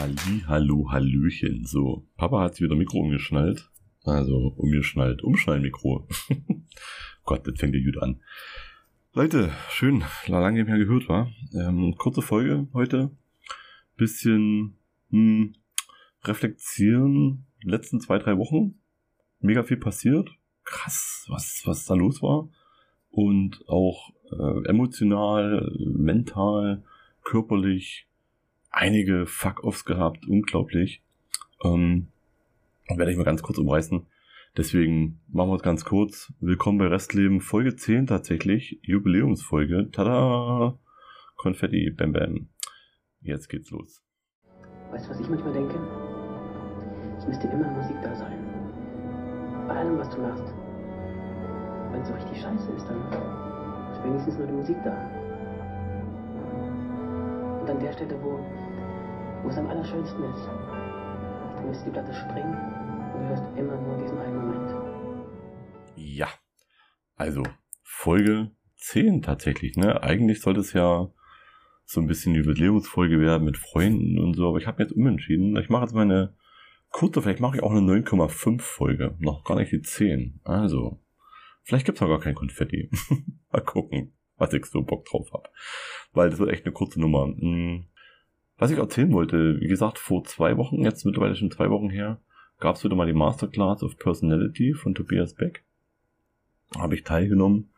Halli, hallo, hallöchen. So, Papa hat sich wieder Mikro umgeschnallt. Also, umgeschnallt, Umschnallmikro. Gott, das fängt ja gut an. Leute, schön, lange nicht mehr gehört, war. Ähm, kurze Folge heute. Bisschen hm, reflektieren. Letzten zwei, drei Wochen. Mega viel passiert. Krass, was, was da los war. Und auch äh, emotional, mental, körperlich einige Fuck-Offs gehabt, unglaublich. Ähm, werde ich mal ganz kurz umreißen. Deswegen machen wir es ganz kurz. Willkommen bei Restleben, Folge 10 tatsächlich, Jubiläumsfolge. Tada! Konfetti, bam bam. Jetzt geht's los. Weißt du, was ich manchmal denke? Es müsste immer Musik da sein. Bei allem, was du machst. Wenn es so richtig scheiße ist, dann ist wenigstens nur die Musik da. An der Stelle, wo, wo es am allerschönsten ist, dann müsste die Platte springen und du hörst immer nur diesen einen Moment. Ja. Also, Folge 10 tatsächlich, ne? Eigentlich sollte es ja so ein bisschen Jubiläumsfolge werden mit Freunden und so, aber ich habe jetzt umentschieden. Ich mache jetzt meine kurze, vielleicht mache ich auch eine 9,5 Folge. Noch gar nicht die 10. Also, vielleicht gibt's noch gar kein Konfetti. Mal gucken was ich so Bock drauf habe. Weil das wird echt eine kurze Nummer. Hm. Was ich erzählen wollte, wie gesagt, vor zwei Wochen, jetzt mittlerweile schon zwei Wochen her, gab es wieder mal die Masterclass of Personality von Tobias Beck. Habe ich teilgenommen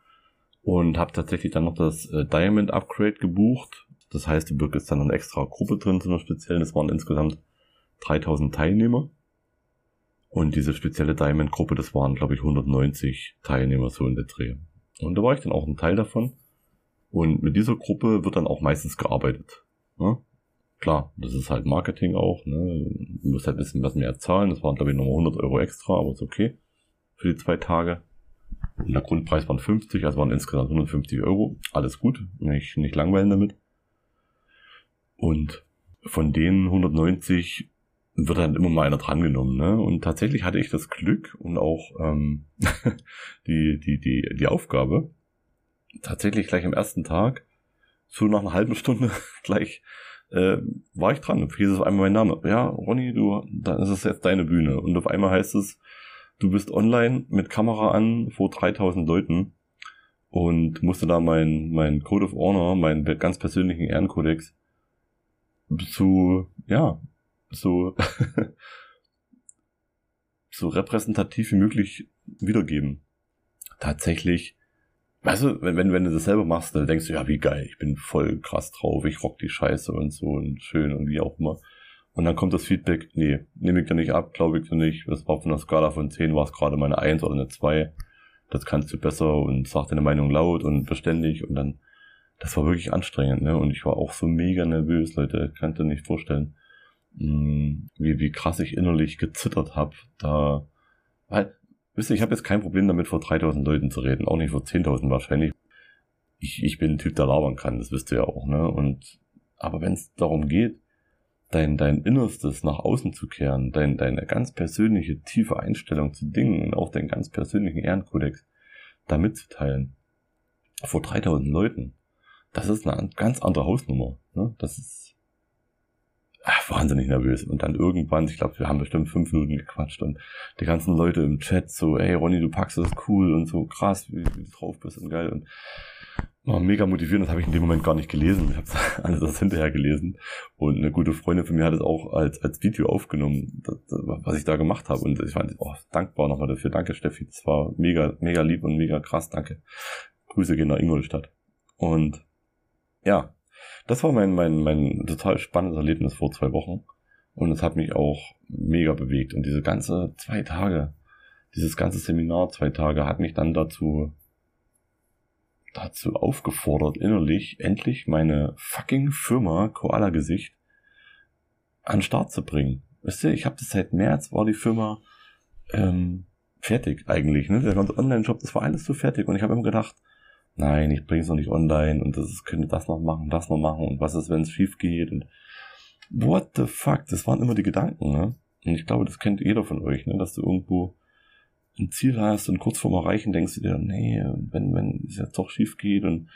und habe tatsächlich dann noch das äh, Diamond Upgrade gebucht. Das heißt, die Birk ist dann eine extra Gruppe drin zu einer speziellen. Es waren insgesamt 3000 Teilnehmer. Und diese spezielle Diamond-Gruppe, das waren, glaube ich, 190 Teilnehmer so in der Dreh. Und da war ich dann auch ein Teil davon. Und mit dieser Gruppe wird dann auch meistens gearbeitet. Ne? Klar, das ist halt Marketing auch. Ne? Du musst halt ein bisschen was mehr zahlen. Das waren, glaube ich, nochmal 100 Euro extra, aber ist okay. Für die zwei Tage. Und der Grundpreis waren 50, also waren insgesamt 150 Euro. Alles gut, nicht, nicht langweilen damit. Und von denen 190 wird dann immer mal einer drangenommen. Ne? Und tatsächlich hatte ich das Glück und auch ähm, die, die, die, die Aufgabe, tatsächlich gleich am ersten Tag, so nach einer halben Stunde gleich, äh, war ich dran. Hieß es auf einmal mein Name. Ja, Ronny, du, dann ist es jetzt deine Bühne. Und auf einmal heißt es, du bist online mit Kamera an vor 3000 Leuten und musste da mein, mein Code of Honor, meinen ganz persönlichen Ehrenkodex zu, ja, so, so repräsentativ wie möglich wiedergeben. Tatsächlich Weißt du, wenn, wenn, wenn du das selber machst, dann denkst du, ja, wie geil, ich bin voll krass drauf, ich rock die Scheiße und so und schön und wie auch immer. Und dann kommt das Feedback, nee, nehme ich dir nicht ab, glaube ich dir nicht. Das war von der Skala von 10 war es gerade meine 1 oder eine 2. Das kannst du besser und sag deine Meinung laut und beständig und dann, das war wirklich anstrengend, ne? Und ich war auch so mega nervös, Leute, kannst du nicht vorstellen, hm, wie, wie krass ich innerlich gezittert habe. Da, weil Wisst ihr, ich habe jetzt kein Problem damit, vor 3000 Leuten zu reden, auch nicht vor 10.000 wahrscheinlich. Ich, ich bin ein Typ, der labern kann, das wisst ihr ja auch, ne? Und, aber wenn es darum geht, dein, dein Innerstes nach außen zu kehren, dein, deine ganz persönliche, tiefe Einstellung zu Dingen und auch deinen ganz persönlichen Ehrenkodex da mitzuteilen, vor 3000 Leuten, das ist eine ganz andere Hausnummer, ne? Das ist, ach, wahnsinnig nervös. Und dann irgendwann, ich glaube, wir haben bestimmt fünf Minuten gequatscht und die ganzen Leute im Chat so, ey Ronny, du packst das cool und so krass, wie, wie du drauf bist und geil. Und war mega motivierend, das habe ich in dem Moment gar nicht gelesen. Ich habe alles das hinterher gelesen. Und eine gute Freundin von mir hat es auch als, als Video aufgenommen, das, was ich da gemacht habe. Und ich war oh, dankbar nochmal dafür. Danke, Steffi. Das war mega, mega lieb und mega krass. Danke. Grüße gehen nach Ingolstadt. Und ja, das war mein, mein, mein total spannendes Erlebnis vor zwei Wochen. Und es hat mich auch mega bewegt. Und diese ganze zwei Tage, dieses ganze Seminar zwei Tage hat mich dann dazu, dazu aufgefordert, innerlich endlich meine fucking Firma Koala Gesicht an Start zu bringen. Wisst ihr, ich habe das seit März war die Firma ähm, fertig eigentlich. Ne? Der ganze Online-Shop, das war alles so fertig. Und ich habe immer gedacht, nein, ich bring's noch nicht online und das könnte das noch machen, das noch machen und was ist, wenn es schief geht und what the fuck, das waren immer die Gedanken, ne? Und ich glaube, das kennt jeder von euch, ne? Dass du irgendwo ein Ziel hast und kurz vorm Erreichen denkst du dir, nee, wenn, wenn es jetzt doch schief geht und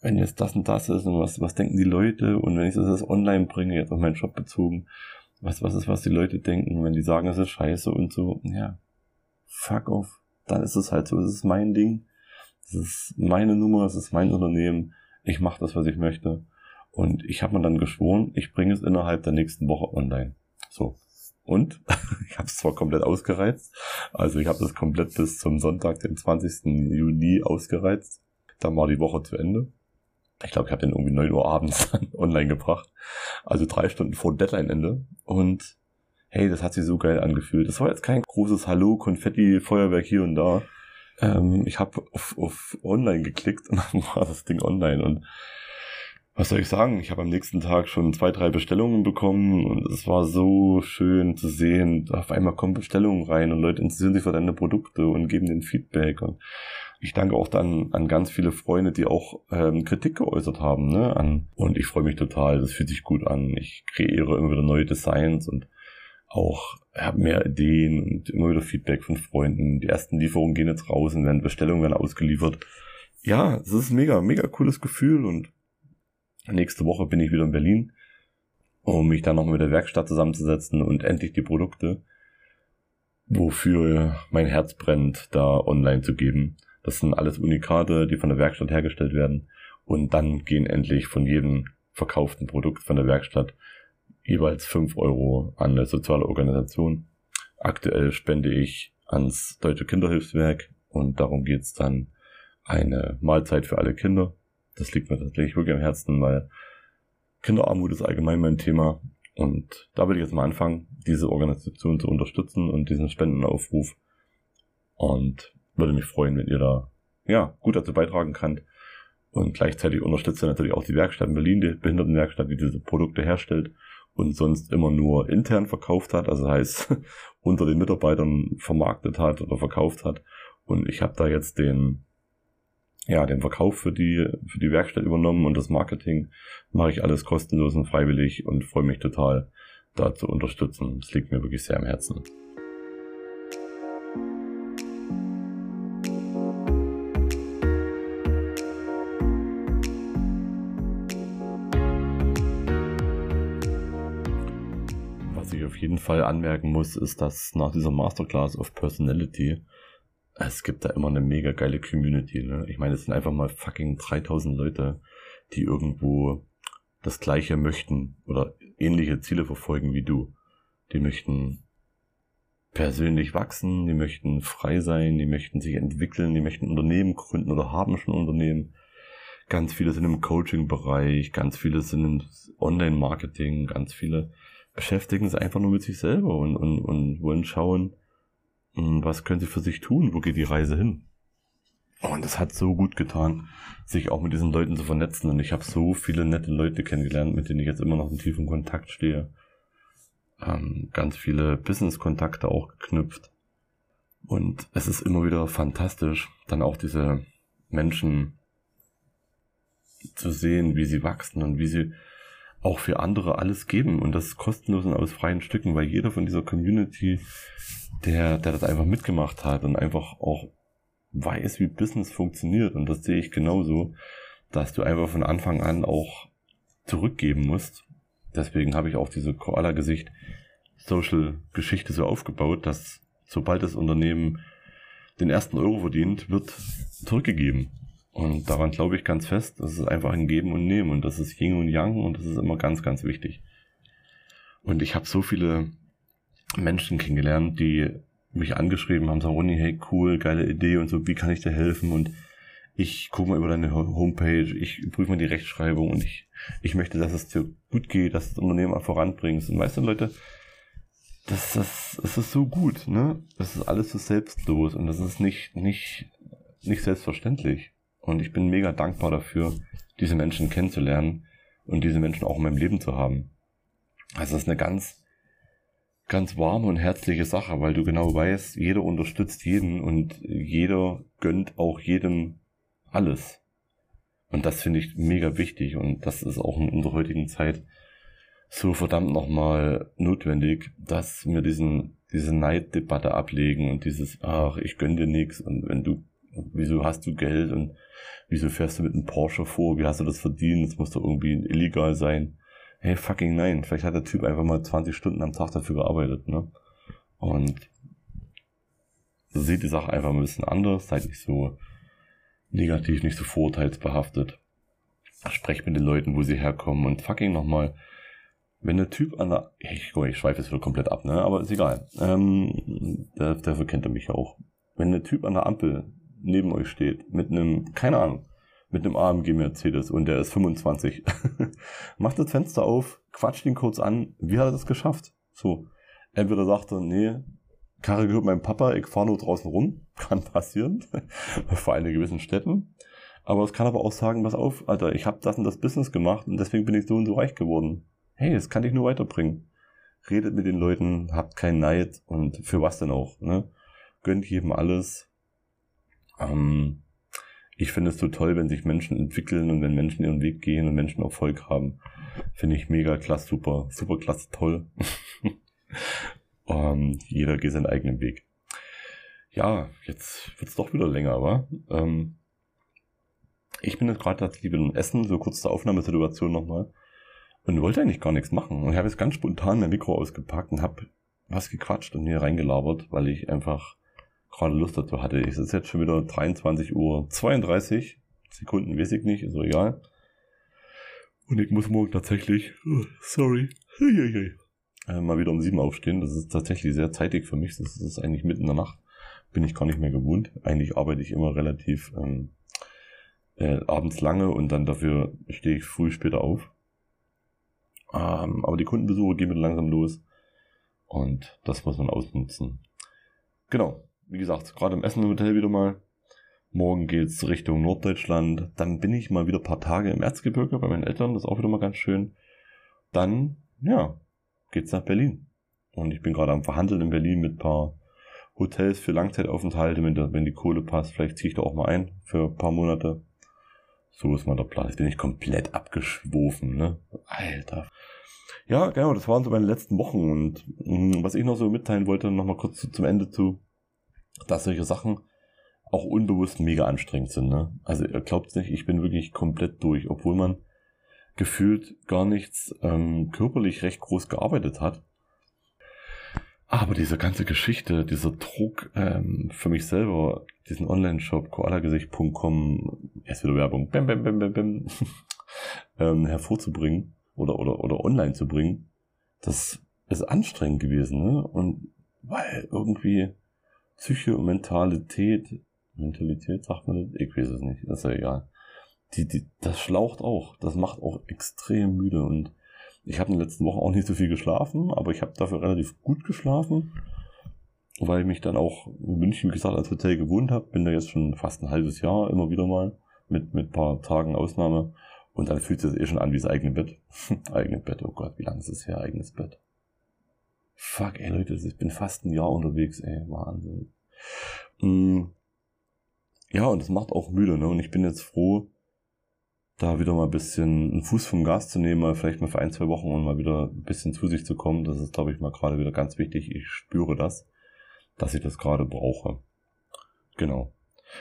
wenn jetzt das und das ist und was, was denken die Leute und wenn ich das online bringe, jetzt auf meinen Shop bezogen, was, was ist, was die Leute denken, wenn die sagen, es ist scheiße und so, ja, fuck off, dann ist es halt so, es ist mein Ding, es ist meine Nummer, es ist mein Unternehmen, ich mache das, was ich möchte und ich habe mir dann geschworen, ich bringe es innerhalb der nächsten Woche online. So. Und ich habe es zwar komplett ausgereizt, also ich habe das komplett bis zum Sonntag, den 20. Juni ausgereizt. Dann war die Woche zu Ende. Ich glaube, ich habe den irgendwie 9 Uhr abends online gebracht. Also drei Stunden vor Deadline-Ende. Und hey, das hat sich so geil angefühlt. Das war jetzt kein großes Hallo, Konfetti, Feuerwerk hier und da. Ähm, ich habe auf, auf online geklickt und dann war das Ding online. Und was soll ich sagen? Ich habe am nächsten Tag schon zwei, drei Bestellungen bekommen und es war so schön zu sehen. Auf einmal kommen Bestellungen rein und Leute interessieren sich für deine Produkte und geben den Feedback. Und ich danke auch dann an ganz viele Freunde, die auch ähm, Kritik geäußert haben. Ne? An, und ich freue mich total. Das fühlt sich gut an. Ich kreiere immer wieder neue Designs und auch habe mehr Ideen und immer wieder Feedback von Freunden. Die ersten Lieferungen gehen jetzt raus und werden Bestellungen werden ausgeliefert. Ja, es ist mega, mega cooles Gefühl und Nächste Woche bin ich wieder in Berlin, um mich dann nochmal mit der Werkstatt zusammenzusetzen und endlich die Produkte, wofür mein Herz brennt, da online zu geben. Das sind alles Unikate, die von der Werkstatt hergestellt werden. Und dann gehen endlich von jedem verkauften Produkt von der Werkstatt jeweils fünf Euro an eine soziale Organisation. Aktuell spende ich ans Deutsche Kinderhilfswerk und darum geht's dann eine Mahlzeit für alle Kinder das liegt mir tatsächlich wirklich am Herzen, weil Kinderarmut ist allgemein mein Thema. Und da will ich jetzt mal anfangen, diese Organisation zu unterstützen und diesen Spendenaufruf. Und würde mich freuen, wenn ihr da ja gut dazu beitragen könnt. Und gleichzeitig unterstützt ihr natürlich auch die Werkstatt in Berlin, die Behindertenwerkstatt, die diese Produkte herstellt und sonst immer nur intern verkauft hat, also heißt unter den Mitarbeitern vermarktet hat oder verkauft hat. Und ich habe da jetzt den ja, den Verkauf für die, für die Werkstatt übernommen und das Marketing mache ich alles kostenlos und freiwillig und freue mich total, da zu unterstützen. Das liegt mir wirklich sehr am Herzen. Was ich auf jeden Fall anmerken muss, ist, dass nach dieser Masterclass of Personality es gibt da immer eine mega geile Community. Ne? Ich meine, es sind einfach mal fucking 3000 Leute, die irgendwo das Gleiche möchten oder ähnliche Ziele verfolgen wie du. Die möchten persönlich wachsen, die möchten frei sein, die möchten sich entwickeln, die möchten Unternehmen gründen oder haben schon Unternehmen. Ganz viele sind im Coaching-Bereich, ganz viele sind im Online-Marketing, ganz viele beschäftigen sich einfach nur mit sich selber und, und, und wollen schauen, hm, was können sie für sich tun? Wo geht die Reise hin? Und es hat so gut getan, sich auch mit diesen Leuten zu vernetzen. Und ich habe so viele nette Leute kennengelernt, mit denen ich jetzt immer noch in tiefem Kontakt stehe. Ähm, ganz viele Business-Kontakte auch geknüpft. Und es ist immer wieder fantastisch, dann auch diese Menschen zu sehen, wie sie wachsen und wie sie auch für andere alles geben. Und das kostenlos und aus freien Stücken, weil jeder von dieser Community der, der das einfach mitgemacht hat und einfach auch weiß, wie Business funktioniert. Und das sehe ich genauso, dass du einfach von Anfang an auch zurückgeben musst. Deswegen habe ich auch diese Koala-Gesicht Social-Geschichte so aufgebaut, dass sobald das Unternehmen den ersten Euro verdient, wird zurückgegeben. Und daran glaube ich ganz fest, das ist einfach ein Geben und Nehmen und das ist Yin und Yang und das ist immer ganz, ganz wichtig. Und ich habe so viele Menschen kennengelernt, die mich angeschrieben haben, sagen, Ronny, hey, cool, geile Idee und so, wie kann ich dir helfen? Und ich gucke mal über deine Homepage, ich prüfe mal die Rechtschreibung und ich, ich möchte, dass es dir gut geht, dass du das Unternehmen auch voranbringst. Und weißt du, Leute, das, das, das ist so gut, ne? Das ist alles so selbstlos und das ist nicht, nicht, nicht selbstverständlich. Und ich bin mega dankbar dafür, diese Menschen kennenzulernen und diese Menschen auch in meinem Leben zu haben. Also das ist eine ganz ganz warme und herzliche Sache, weil du genau weißt, jeder unterstützt jeden und jeder gönnt auch jedem alles. Und das finde ich mega wichtig und das ist auch in unserer heutigen Zeit so verdammt nochmal notwendig, dass wir diesen, diese Neiddebatte ablegen und dieses, ach, ich gönn dir nix und wenn du wieso hast du Geld und wieso fährst du mit einem Porsche vor, wie hast du das verdient, das muss doch irgendwie illegal sein. Hey, fucking nein, vielleicht hat der Typ einfach mal 20 Stunden am Tag dafür gearbeitet, ne? Und so sieht die Sache einfach ein bisschen anders, seid nicht so negativ, nicht so vorurteilsbehaftet. Sprecht mit den Leuten, wo sie herkommen und fucking nochmal, wenn der Typ an der, ich, ich schweife jetzt wieder komplett ab, ne, aber ist egal, ähm, dafür kennt er mich ja auch. Wenn der Typ an der Ampel neben euch steht, mit einem, keine Ahnung, mit einem AMG Mercedes und der ist 25, macht das Fenster auf, quatscht ihn kurz an, wie hat er das geschafft? So, entweder sagt er, nee, Karre gehört meinem Papa, ich fahre nur draußen rum. Kann passieren. Vor allem in gewissen Städten. Aber es kann aber auch sagen, pass auf, Alter, ich habe das und das Business gemacht und deswegen bin ich so und so reich geworden. Hey, das kann ich nur weiterbringen. Redet mit den Leuten, habt keinen Neid und für was denn auch, ne? Gönnt jedem alles. Ähm, ich finde es so toll, wenn sich Menschen entwickeln und wenn Menschen ihren Weg gehen und Menschen Erfolg haben. Finde ich mega klasse, super, super klasse, toll. Ähm, jeder geht seinen eigenen Weg. Ja, jetzt wird's doch wieder länger, aber ähm, ich bin jetzt gerade tatsächlich in Essen, so kurz zur Aufnahmesituation nochmal, und wollte eigentlich gar nichts machen. Und ich habe jetzt ganz spontan mein Mikro ausgepackt und habe was gequatscht und hier reingelabert, weil ich einfach gerade Lust dazu hatte. Es ist jetzt schon wieder 23 Uhr 32 Sekunden, weiß ich nicht, ist so egal. Und ich muss morgen tatsächlich, oh, sorry, äh, mal wieder um sieben aufstehen. Das ist tatsächlich sehr zeitig für mich. Das ist eigentlich mitten in der Nacht. Bin ich gar nicht mehr gewohnt. Eigentlich arbeite ich immer relativ ähm, äh, abends lange und dann dafür stehe ich früh später auf. Ähm, aber die Kundenbesuche gehen wieder langsam los. Und das muss man ausnutzen. Genau. Wie gesagt, gerade im Essen im Hotel wieder mal. Morgen geht's Richtung Norddeutschland. Dann bin ich mal wieder paar Tage im Erzgebirge bei meinen Eltern. Das ist auch wieder mal ganz schön. Dann, ja, geht's nach Berlin. Und ich bin gerade am Verhandeln in Berlin mit paar Hotels für Langzeitaufenthalte, wenn, der, wenn die Kohle passt. Vielleicht ziehe ich da auch mal ein für ein paar Monate. So ist mal der Plan. Jetzt bin ich komplett abgeschwofen, ne? Alter. Ja, genau, das waren so meine letzten Wochen. Und mh, mm, was ich noch so mitteilen wollte, nochmal kurz zu, zum Ende zu, dass solche Sachen auch unbewusst mega anstrengend sind. Ne? Also ihr glaubt nicht, ich bin wirklich komplett durch, obwohl man gefühlt gar nichts ähm, körperlich recht groß gearbeitet hat. Aber diese ganze Geschichte, dieser Druck ähm, für mich selber, diesen Online-Shop koalagesicht.com, erst wieder Werbung, bam, bam, bam, bam, bam, ähm, hervorzubringen oder, oder, oder online zu bringen, das ist anstrengend gewesen. Ne? Und weil irgendwie Und Mentalität, sagt man das? Ich weiß es nicht, ist ja egal die, die, das schlaucht auch. Das macht auch extrem müde. Und ich habe in den letzten Wochen auch nicht so viel geschlafen, aber ich habe dafür relativ gut geschlafen, weil ich mich dann auch in München, wie gesagt, als Hotel gewohnt habe. Bin da jetzt schon fast ein halbes Jahr immer wieder mal mit mit paar Tagen Ausnahme. Und dann fühlt es eh schon an wie das eigene Bett. eigene Bett, oh Gott, wie lange ist es her, eigenes Bett? Fuck, ey Leute, ich bin fast ein Jahr unterwegs, ey, Wahnsinn. Mm. Ja, und das macht auch müde, ne? Und ich bin jetzt froh, da wieder mal ein bisschen einen Fuß vom Gas zu nehmen, mal vielleicht mal für ein, zwei Wochen und mal wieder ein bisschen zu sich zu kommen. Das ist, glaube ich, mal gerade wieder ganz wichtig. Ich spüre das, dass ich das gerade brauche. Genau.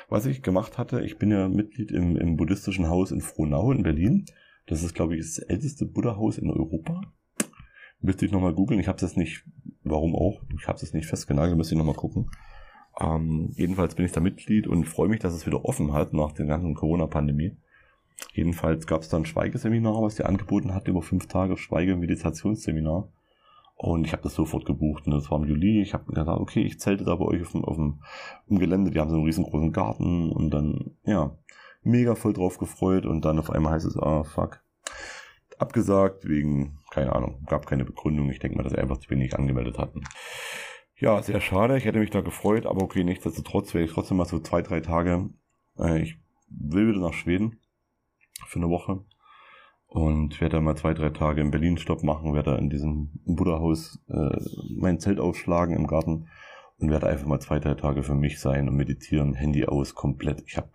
Was ich gemacht hatte, ich bin ja Mitglied im, im buddhistischen Haus in Frohnau in Berlin. Das ist, glaube ich, das älteste Buddha-Haus in Europa. Müsste ich nochmal googeln. Ich habe es nicht, warum auch, ich habe es nicht festgenagelt, müsste ich nochmal gucken. Ähm, jedenfalls bin ich da Mitglied und freue mich, dass es wieder offen hat nach der ganzen Corona-Pandemie. Jedenfalls gab es dann ein Schweigeseminar, was die angeboten hat, über fünf Tage Schweige-Meditationsseminar. Und ich habe das sofort gebucht und das war im Juli. Ich habe gedacht, okay, ich zelte da bei euch auf dem, auf dem im Gelände. Die haben so einen riesengroßen Garten und dann, ja, mega voll drauf gefreut und dann auf einmal heißt es, ah, fuck. Abgesagt wegen, keine Ahnung, gab keine Begründung. Ich denke mal, dass sie einfach zu wenig angemeldet hatten. Ja, sehr schade. Ich hätte mich da gefreut, aber okay, nichtsdestotrotz werde ich trotzdem mal so zwei, drei Tage. Äh, ich will wieder nach Schweden für eine Woche. Und werde da mal zwei, drei Tage in Berlin Stopp machen, werde in diesem Buddha-Haus äh, mein Zelt aufschlagen im Garten und werde einfach mal zwei, drei Tage für mich sein und meditieren, Handy aus, komplett. Ich habe,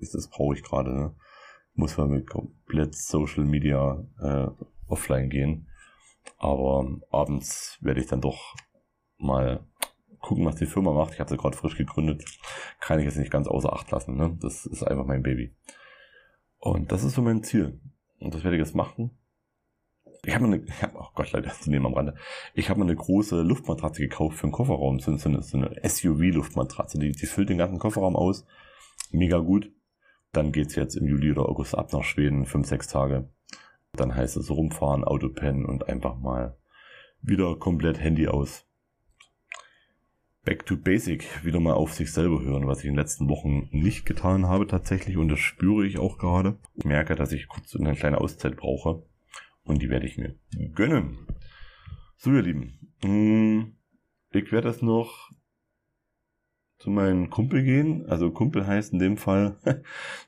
das brauche ich gerade, ne? Muss mal mit komplett Social Media äh, offline gehen. Aber abends werde ich dann doch mal gucken, was die Firma macht. Ich habe sie gerade frisch gegründet. Kann ich jetzt nicht ganz außer Acht lassen. Ne? Das ist einfach mein Baby. Und das ist so mein Ziel. Und das werde ich jetzt machen. Ich habe mir eine, oh Gott, Leute, zu nehmen am Rande. Ich habe eine große Luftmatratze gekauft für den Kofferraum. So eine, so eine SUV-Luftmatratze. Die, die füllt den ganzen Kofferraum aus. Mega gut. Dann geht's jetzt im Juli oder August ab nach Schweden, fünf, sechs Tage. Dann heißt es rumfahren, Autopennen und einfach mal wieder komplett Handy aus. Back to Basic, wieder mal auf sich selber hören, was ich in den letzten Wochen nicht getan habe tatsächlich und das spüre ich auch gerade. Ich merke, dass ich kurz eine kleine Auszeit brauche und die werde ich mir gönnen. So ihr Lieben, mm, ich werde das noch zu meinem Kumpel gehen. Also Kumpel heißt in dem Fall,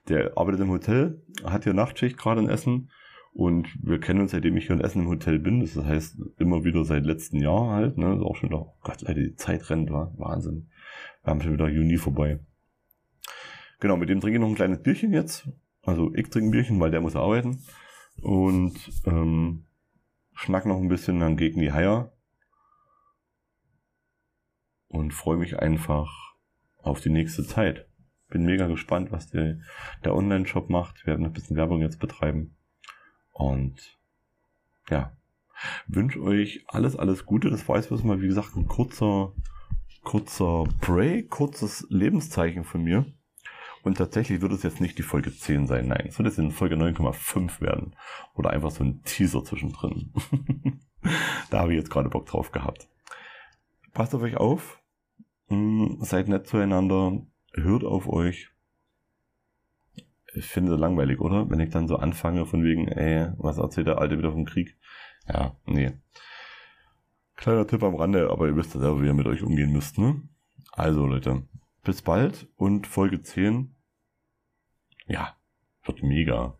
der arbeitet im Hotel, hat hier Nachtschicht gerade in Essen und wir kennen uns, seitdem ich hier in Essen im Hotel bin. Das heißt, immer wieder seit letzten Jahr halt. Ne? ist auch schon wieder, oh Gott, leider die Zeit rennt, war Wahnsinn. Wir haben schon wieder Juni vorbei. Genau, mit dem trinke ich noch ein kleines Bierchen jetzt. Also ich trinke ein Bierchen, weil der muss arbeiten. Und ähm, schnack noch ein bisschen, dann gegen die Haier. Und freue mich einfach auf die nächste Zeit. Bin mega gespannt, was der, der Online-Shop macht. Wir werden ein bisschen Werbung jetzt betreiben. Und ja, wünsche euch alles, alles Gute. Das war jetzt mal, wie gesagt, ein kurzer, kurzer Break, kurzes Lebenszeichen von mir. Und tatsächlich wird es jetzt nicht die Folge 10 sein. Nein, es wird jetzt in Folge 9,5 werden. Oder einfach so ein Teaser zwischendrin. da habe ich jetzt gerade Bock drauf gehabt. Passt auf euch auf. Hm, seid nett zueinander. Hört auf euch ich finde das langweilig, oder? Wenn ich dann so anfange von wegen, ey, was erzählt der Alte wieder vom Krieg? Ja, nee. Kleiner Tipp am Rande, aber ihr wisst ja selber, wie ihr mit euch umgehen müsst, ne? Also, Leute, bis bald und Folge 10. Ja, wird mega.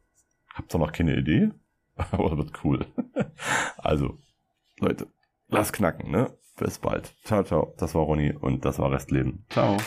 Habt ihr noch keine Idee? aber wird cool. also, Leute, lasst knacken, ne? Bis bald. Ciao, ciao. Das war Ronny und das war Restleben. Ciao.